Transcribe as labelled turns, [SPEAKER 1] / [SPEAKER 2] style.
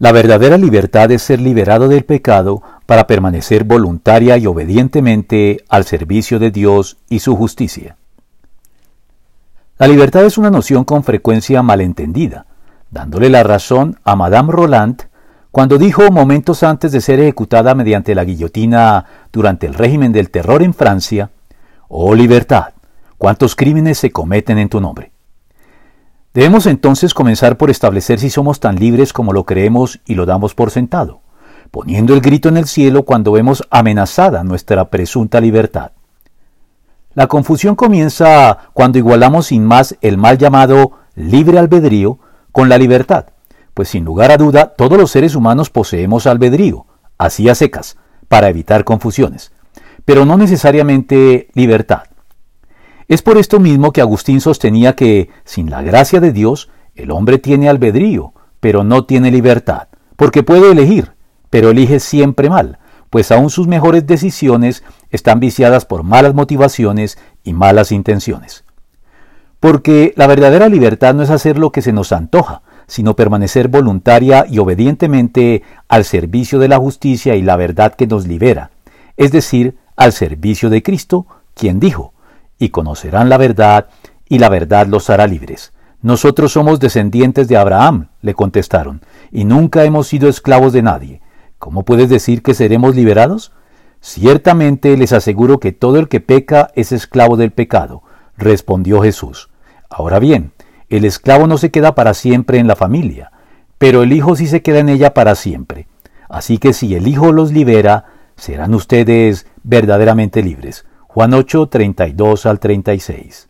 [SPEAKER 1] La verdadera libertad es ser liberado del pecado para permanecer voluntaria y obedientemente al servicio de Dios y su justicia. La libertad es una noción con frecuencia malentendida, dándole la razón a Madame Roland cuando dijo momentos antes de ser ejecutada mediante la guillotina durante el régimen del terror en Francia, Oh libertad, ¿cuántos crímenes se cometen en tu nombre? Debemos entonces comenzar por establecer si somos tan libres como lo creemos y lo damos por sentado, poniendo el grito en el cielo cuando vemos amenazada nuestra presunta libertad. La confusión comienza cuando igualamos sin más el mal llamado libre albedrío con la libertad, pues sin lugar a duda todos los seres humanos poseemos albedrío, así a secas, para evitar confusiones, pero no necesariamente libertad. Es por esto mismo que Agustín sostenía que, sin la gracia de Dios, el hombre tiene albedrío, pero no tiene libertad, porque puede elegir, pero elige siempre mal, pues aún sus mejores decisiones están viciadas por malas motivaciones y malas intenciones. Porque la verdadera libertad no es hacer lo que se nos antoja, sino permanecer voluntaria y obedientemente al servicio de la justicia y la verdad que nos libera, es decir, al servicio de Cristo, quien dijo, y conocerán la verdad, y la verdad los hará libres. Nosotros somos descendientes de Abraham, le contestaron, y nunca hemos sido esclavos de nadie. ¿Cómo puedes decir que seremos liberados? Ciertamente les aseguro que todo el que peca es esclavo del pecado, respondió Jesús. Ahora bien, el esclavo no se queda para siempre en la familia, pero el Hijo sí se queda en ella para siempre. Así que si el Hijo los libera, serán ustedes verdaderamente libres. Juan 8, 32 al 36.